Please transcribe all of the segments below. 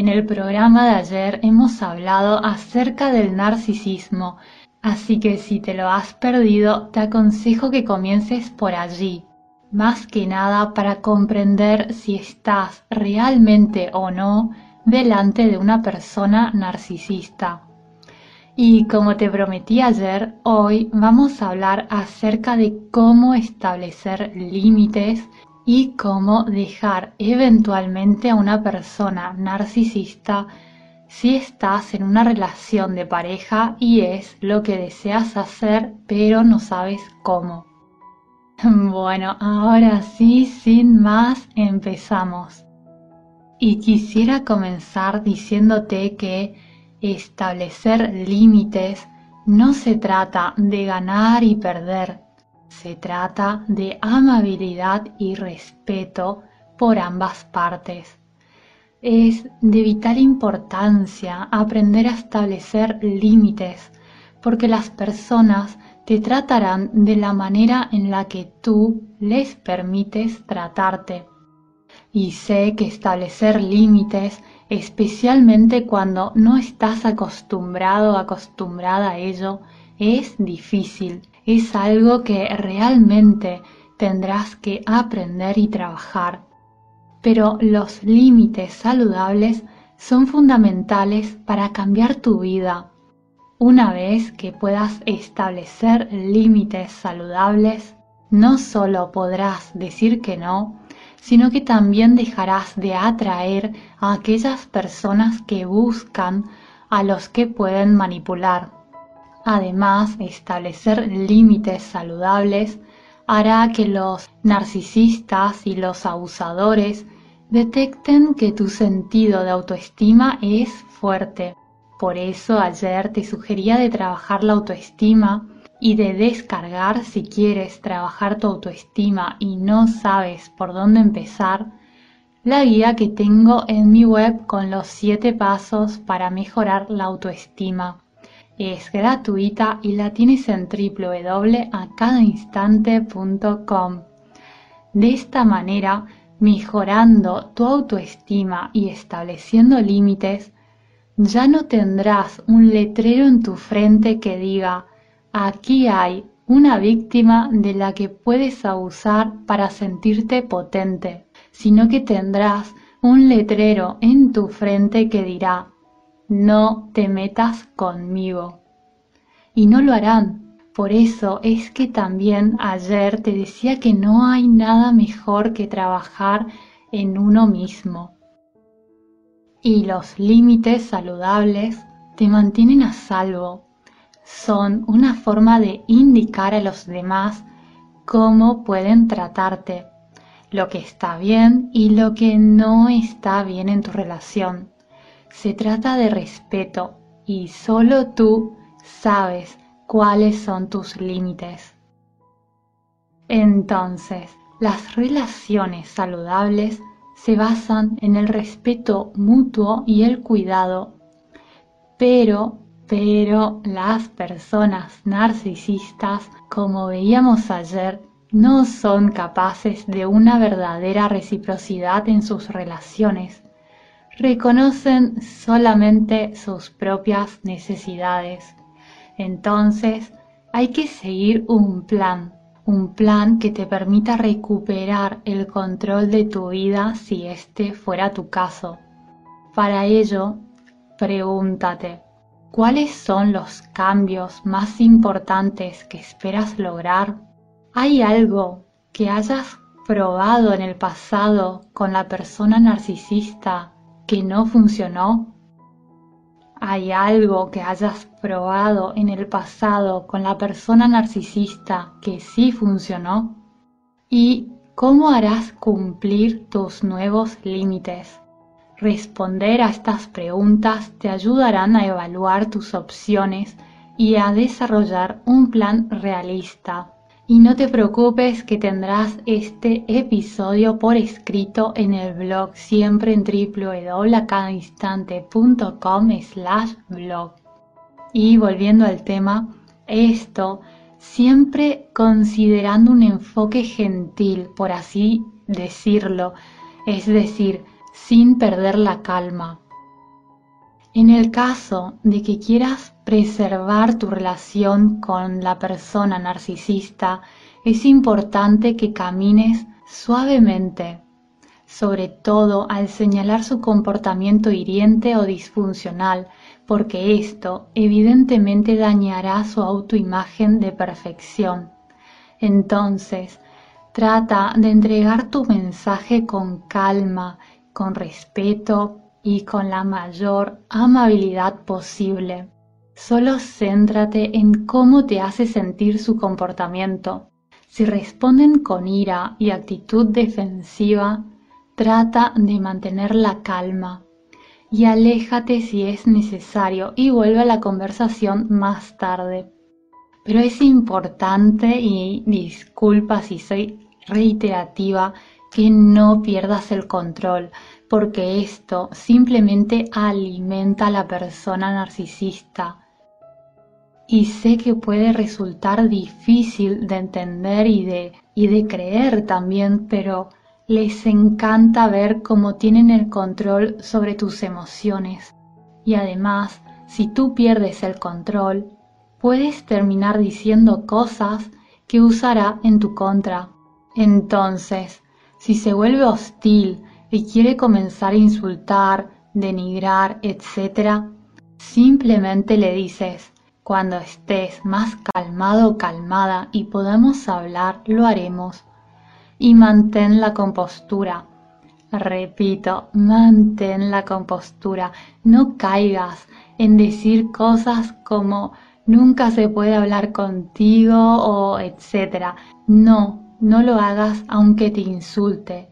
En el programa de ayer hemos hablado acerca del narcisismo, así que si te lo has perdido, te aconsejo que comiences por allí, más que nada para comprender si estás realmente o no delante de una persona narcisista. Y como te prometí ayer, hoy vamos a hablar acerca de cómo establecer límites y cómo dejar eventualmente a una persona narcisista si estás en una relación de pareja y es lo que deseas hacer pero no sabes cómo. Bueno, ahora sí, sin más, empezamos. Y quisiera comenzar diciéndote que establecer límites no se trata de ganar y perder, se trata de amabilidad y respeto por ambas partes. Es de vital importancia aprender a establecer límites porque las personas te tratarán de la manera en la que tú les permites tratarte. Y sé que establecer límites, especialmente cuando no estás acostumbrado acostumbrada a ello, es difícil es algo que realmente tendrás que aprender y trabajar. Pero los límites saludables son fundamentales para cambiar tu vida. Una vez que puedas establecer límites saludables, no solo podrás decir que no, sino que también dejarás de atraer a aquellas personas que buscan a los que pueden manipular. Además, establecer límites saludables hará que los narcisistas y los abusadores detecten que tu sentido de autoestima es fuerte. Por eso ayer te sugería de trabajar la autoestima y de descargar si quieres trabajar tu autoestima y no sabes por dónde empezar, la guía que tengo en mi web con los 7 pasos para mejorar la autoestima. Es gratuita y la tienes en www.acadainstante.com. De esta manera, mejorando tu autoestima y estableciendo límites, ya no tendrás un letrero en tu frente que diga, aquí hay una víctima de la que puedes abusar para sentirte potente, sino que tendrás un letrero en tu frente que dirá, no te metas conmigo. Y no lo harán. Por eso es que también ayer te decía que no hay nada mejor que trabajar en uno mismo. Y los límites saludables te mantienen a salvo. Son una forma de indicar a los demás cómo pueden tratarte, lo que está bien y lo que no está bien en tu relación se trata de respeto y solo tú sabes cuáles son tus límites. Entonces, las relaciones saludables se basan en el respeto mutuo y el cuidado, pero, pero las personas narcisistas, como veíamos ayer, no son capaces de una verdadera reciprocidad en sus relaciones reconocen solamente sus propias necesidades. Entonces hay que seguir un plan, un plan que te permita recuperar el control de tu vida si este fuera tu caso. Para ello, pregúntate, ¿cuáles son los cambios más importantes que esperas lograr? ¿Hay algo que hayas probado en el pasado con la persona narcisista que no funcionó? ¿Hay algo que hayas probado en el pasado con la persona narcisista que sí funcionó? ¿Y cómo harás cumplir tus nuevos límites? Responder a estas preguntas te ayudarán a evaluar tus opciones y a desarrollar un plan realista. Y no te preocupes que tendrás este episodio por escrito en el blog siempre en www.acadainstante.com slash blog. Y volviendo al tema, esto siempre considerando un enfoque gentil, por así decirlo, es decir, sin perder la calma. En el caso de que quieras preservar tu relación con la persona narcisista, es importante que camines suavemente, sobre todo al señalar su comportamiento hiriente o disfuncional, porque esto evidentemente dañará su autoimagen de perfección. Entonces, trata de entregar tu mensaje con calma con respeto y con la mayor amabilidad posible. Solo céntrate en cómo te hace sentir su comportamiento. Si responden con ira y actitud defensiva, trata de mantener la calma y aléjate si es necesario y vuelve a la conversación más tarde. Pero es importante, y disculpa si soy reiterativa, que no pierdas el control, porque esto simplemente alimenta a la persona narcisista. Y sé que puede resultar difícil de entender y de, y de creer también, pero les encanta ver cómo tienen el control sobre tus emociones. Y además, si tú pierdes el control, puedes terminar diciendo cosas que usará en tu contra. Entonces, si se vuelve hostil y quiere comenzar a insultar, denigrar, etc., simplemente le dices, cuando estés más calmado o calmada y podamos hablar, lo haremos. Y mantén la compostura. Repito, mantén la compostura. No caigas en decir cosas como nunca se puede hablar contigo o etcétera. No, no lo hagas aunque te insulte.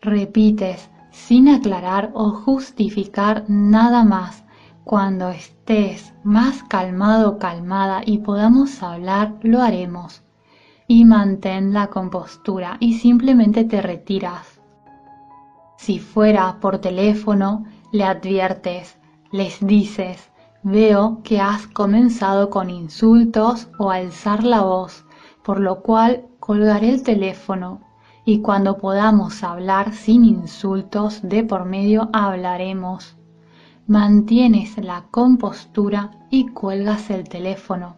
Repites sin aclarar o justificar nada más. Cuando estés más calmado o calmada y podamos hablar, lo haremos. Y mantén la compostura y simplemente te retiras. Si fuera por teléfono, le adviertes, les dices, veo que has comenzado con insultos o alzar la voz, por lo cual colgaré el teléfono y cuando podamos hablar sin insultos de por medio hablaremos. Mantienes la compostura y cuelgas el teléfono.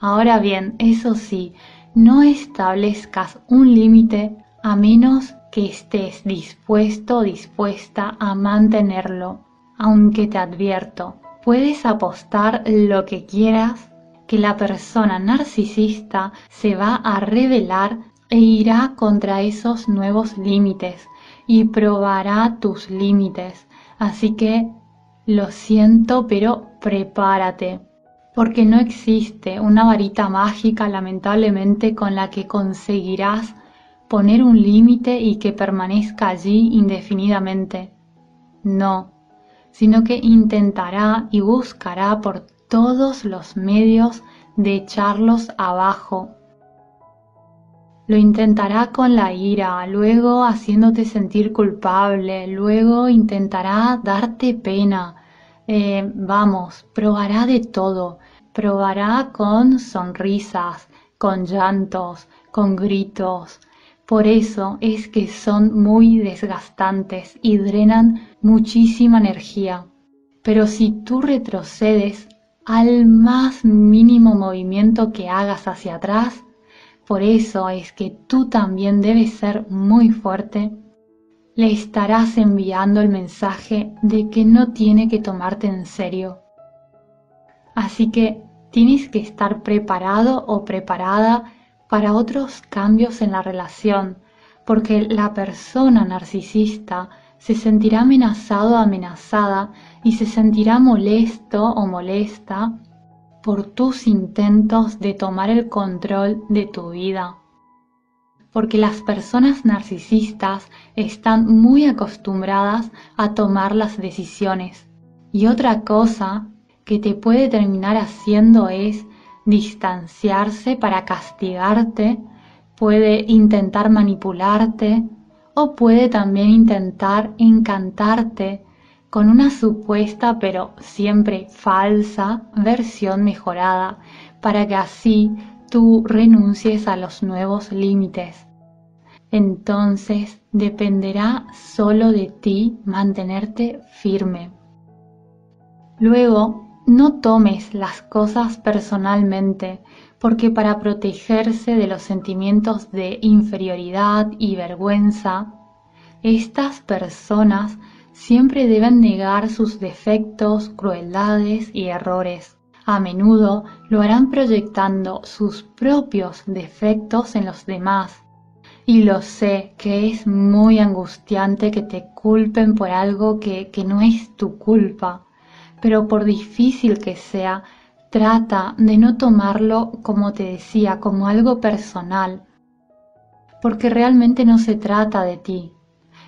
Ahora bien, eso sí, no establezcas un límite a menos que estés dispuesto dispuesta a mantenerlo, aunque te advierto, puedes apostar lo que quieras que la persona narcisista se va a revelar e irá contra esos nuevos límites y probará tus límites. Así que lo siento, pero prepárate, porque no existe una varita mágica lamentablemente con la que conseguirás poner un límite y que permanezca allí indefinidamente. No, sino que intentará y buscará por todos los medios de echarlos abajo. Lo intentará con la ira, luego haciéndote sentir culpable, luego intentará darte pena. Eh, vamos, probará de todo. Probará con sonrisas, con llantos, con gritos. Por eso es que son muy desgastantes y drenan muchísima energía. Pero si tú retrocedes al más mínimo movimiento que hagas hacia atrás. Por eso es que tú también debes ser muy fuerte. Le estarás enviando el mensaje de que no tiene que tomarte en serio. Así que tienes que estar preparado o preparada para otros cambios en la relación, porque la persona narcisista se sentirá amenazado o amenazada y se sentirá molesto o molesta por tus intentos de tomar el control de tu vida. porque las personas narcisistas están muy acostumbradas a tomar las decisiones. Y otra cosa que te puede terminar haciendo es distanciarse para castigarte, puede intentar manipularte o puede también intentar encantarte con una supuesta pero siempre falsa versión mejorada para que así tú renuncies a los nuevos límites. Entonces dependerá solo de ti mantenerte firme. Luego, no tomes las cosas personalmente, porque para protegerse de los sentimientos de inferioridad y vergüenza, estas personas siempre deben negar sus defectos, crueldades y errores. A menudo lo harán proyectando sus propios defectos en los demás. Y lo sé que es muy angustiante que te culpen por algo que, que no es tu culpa pero por difícil que sea, trata de no tomarlo, como te decía, como algo personal, porque realmente no se trata de ti.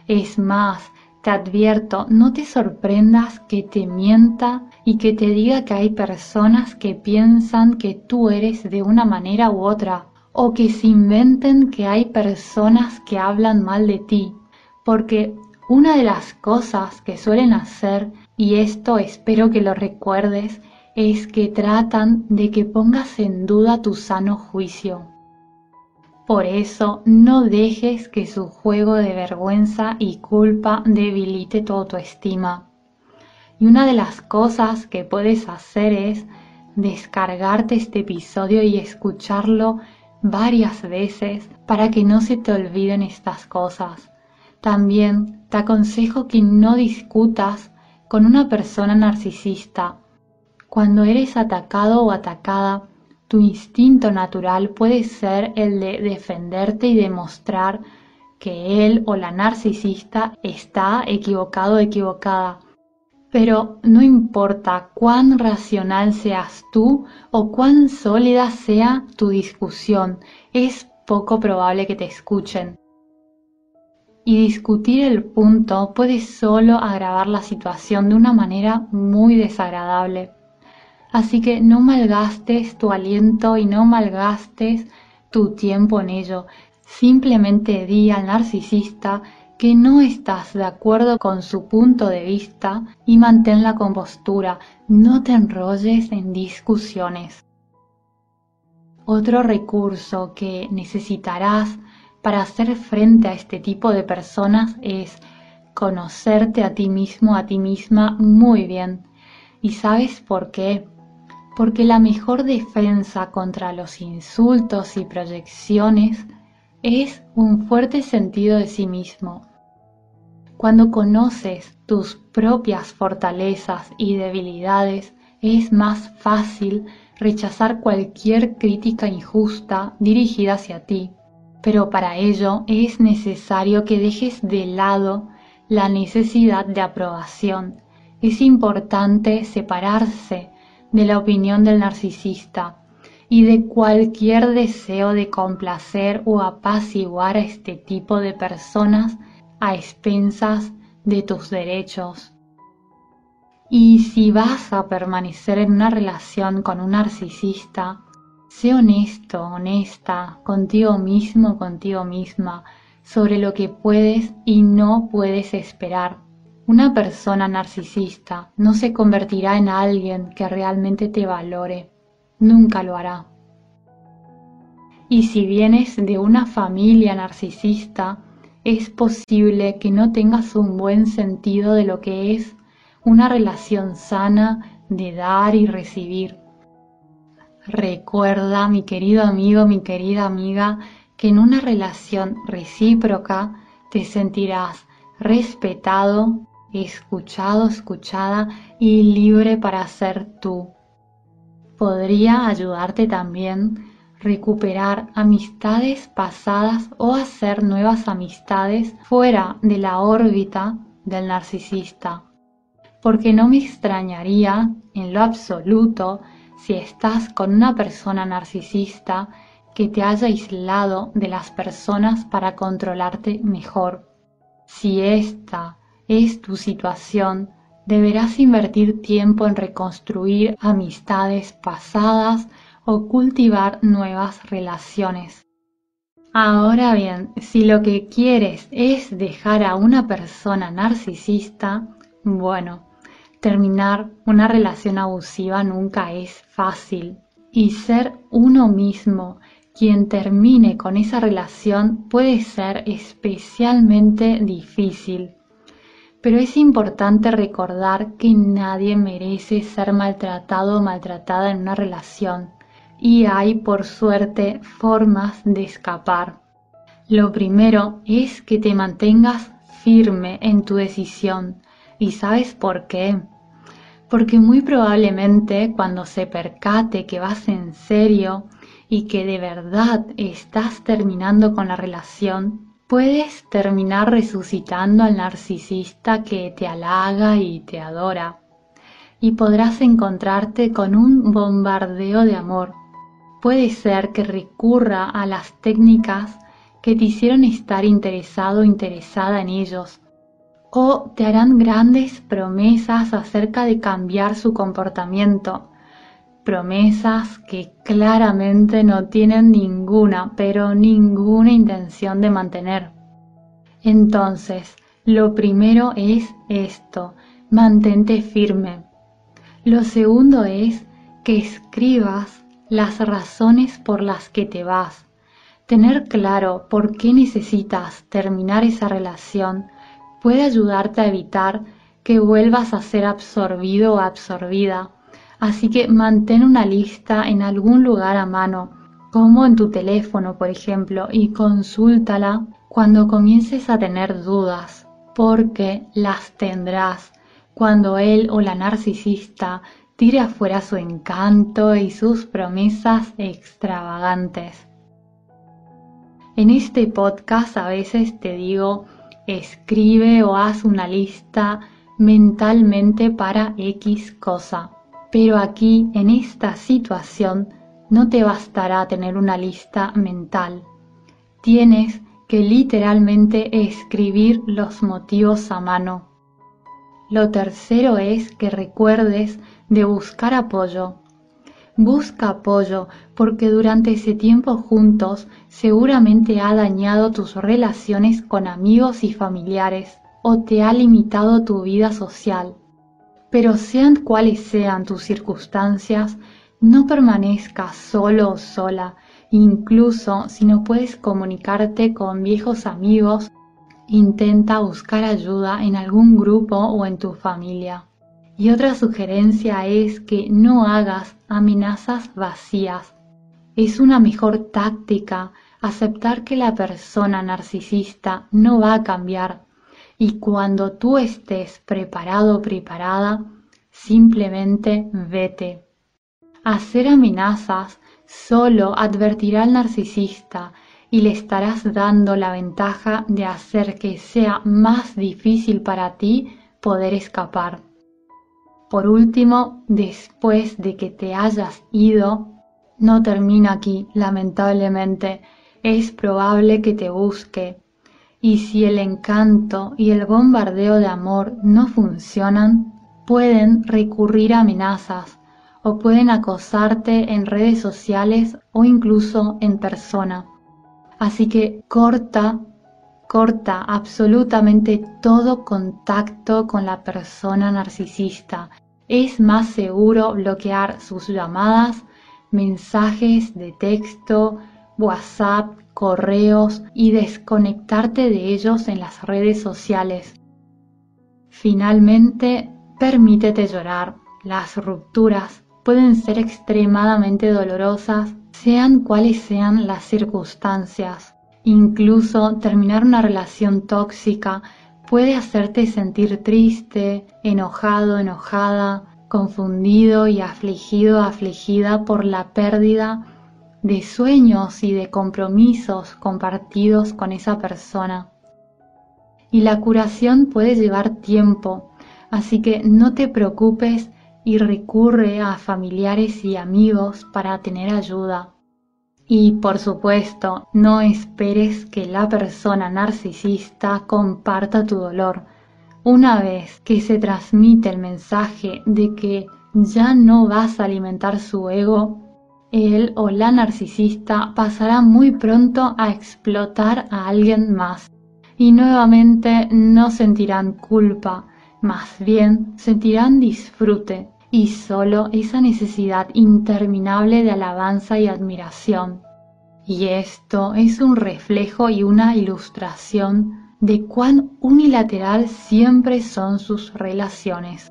Es más, te advierto, no te sorprendas que te mienta y que te diga que hay personas que piensan que tú eres de una manera u otra, o que se inventen que hay personas que hablan mal de ti, porque una de las cosas que suelen hacer y esto espero que lo recuerdes, es que tratan de que pongas en duda tu sano juicio. Por eso no dejes que su juego de vergüenza y culpa debilite tu autoestima. Y una de las cosas que puedes hacer es descargarte este episodio y escucharlo varias veces para que no se te olviden estas cosas. También te aconsejo que no discutas con una persona narcisista. Cuando eres atacado o atacada, tu instinto natural puede ser el de defenderte y demostrar que él o la narcisista está equivocado o equivocada. Pero no importa cuán racional seas tú o cuán sólida sea tu discusión, es poco probable que te escuchen y discutir el punto puede solo agravar la situación de una manera muy desagradable. Así que no malgastes tu aliento y no malgastes tu tiempo en ello. Simplemente di al narcisista que no estás de acuerdo con su punto de vista y mantén la compostura. No te enrolles en discusiones. Otro recurso que necesitarás para hacer frente a este tipo de personas es conocerte a ti mismo, a ti misma muy bien. ¿Y sabes por qué? Porque la mejor defensa contra los insultos y proyecciones es un fuerte sentido de sí mismo. Cuando conoces tus propias fortalezas y debilidades, es más fácil rechazar cualquier crítica injusta dirigida hacia ti pero para ello es necesario que dejes de lado la necesidad de aprobación. Es importante separarse de la opinión del narcisista y de cualquier deseo de complacer o apaciguar a este tipo de personas a expensas de tus derechos. Y si vas a permanecer en una relación con un narcisista, Sé honesto, honesta contigo mismo, contigo misma, sobre lo que puedes y no puedes esperar. Una persona narcisista no se convertirá en alguien que realmente te valore. Nunca lo hará. Y si vienes de una familia narcisista, es posible que no tengas un buen sentido de lo que es una relación sana de dar y recibir. Recuerda, mi querido amigo, mi querida amiga, que en una relación recíproca te sentirás respetado, escuchado, escuchada y libre para ser tú. Podría ayudarte también recuperar amistades pasadas o hacer nuevas amistades fuera de la órbita del narcisista. Porque no me extrañaría en lo absoluto si estás con una persona narcisista que te haya aislado de las personas para controlarte mejor. Si esta es tu situación, deberás invertir tiempo en reconstruir amistades pasadas o cultivar nuevas relaciones. Ahora bien, si lo que quieres es dejar a una persona narcisista, bueno, terminar una relación abusiva nunca es fácil. Y ser uno mismo quien termine con esa relación puede ser especialmente difícil. Pero es importante recordar que nadie merece ser maltratado o maltratada en una relación y hay, por suerte, formas de escapar. Lo primero es que te mantengas firme en tu decisión. ¿Y sabes por qué? Porque muy probablemente cuando se percate que vas en serio y que de verdad estás terminando con la relación, puedes terminar resucitando al narcisista que te halaga y te adora. Y podrás encontrarte con un bombardeo de amor puede ser que recurra a las técnicas que te hicieron estar interesado o interesada en ellos, o te harán grandes promesas acerca de cambiar su comportamiento, promesas que claramente no tienen ninguna, pero ninguna intención de mantener. Entonces, lo primero es esto, mantente firme. Lo segundo es que escribas las razones por las que te vas. Tener claro por qué necesitas terminar esa relación puede ayudarte a evitar que vuelvas a ser absorbido o absorbida. Así que mantén una lista en algún lugar a mano, como en tu teléfono, por ejemplo, y consúltala cuando comiences a tener dudas, porque las tendrás cuando él o la narcisista tire afuera su encanto y sus promesas extravagantes. En este podcast a veces te digo, escribe o haz una lista mentalmente para X cosa. Pero aquí, en esta situación, no te bastará tener una lista mental. Tienes que literalmente escribir los motivos a mano. Lo tercero es que recuerdes de buscar apoyo. Busca apoyo porque durante ese tiempo juntos seguramente ha dañado tus relaciones con amigos y familiares o te ha limitado tu vida social. Pero sean cuales sean tus circunstancias, no permanezcas solo o sola, incluso si no puedes comunicarte con viejos amigos, intenta buscar ayuda en algún grupo o en tu familia. Y otra sugerencia es que no hagas amenazas vacías. Es una mejor táctica aceptar que la persona narcisista no va a cambiar y cuando tú estés preparado preparada, simplemente vete. Hacer amenazas solo advertirá al narcisista y le estarás dando la ventaja de hacer que sea más difícil para ti poder escapar. Por último, después de que te hayas ido, no termina aquí, lamentablemente, es probable que te busque. Y si el encanto y el bombardeo de amor no funcionan, pueden recurrir a amenazas o pueden acosarte en redes sociales o incluso en persona. Así que corta corta absolutamente todo contacto con la persona narcisista. Es más seguro bloquear sus llamadas, mensajes de texto, WhatsApp, correos y desconectarte de ellos en las redes sociales. Finalmente, permítete llorar. Las rupturas pueden ser extremadamente dolorosas, sean cuales sean las circunstancias. Incluso terminar una relación tóxica puede hacerte sentir triste, enojado, enojada, confundido y afligido, afligida por la pérdida de sueños y de compromisos compartidos con esa persona. Y la curación puede llevar tiempo, así que no te preocupes y recurre a familiares y amigos para tener ayuda. Y por supuesto, no esperes que la persona narcisista comparta tu dolor. Una vez que se transmite el mensaje de que ya no vas a alimentar su ego, él o la narcisista pasará muy pronto a explotar a alguien más y nuevamente no sentirán culpa, más bien sentirán disfrute y solo esa necesidad interminable de alabanza y admiración. Y esto es un reflejo y una ilustración de cuán unilateral siempre son sus relaciones.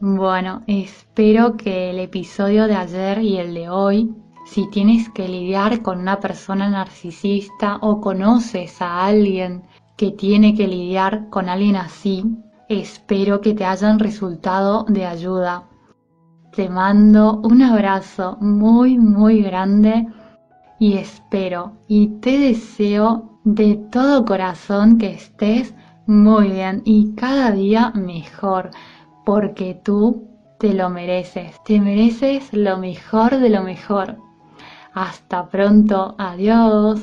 Bueno, espero que el episodio de ayer y el de hoy, si tienes que lidiar con una persona narcisista o conoces a alguien que tiene que lidiar con alguien así, espero que te hayan resultado de ayuda. Te mando un abrazo muy muy grande y espero y te deseo de todo corazón que estés muy bien y cada día mejor porque tú te lo mereces, te mereces lo mejor de lo mejor. Hasta pronto, adiós.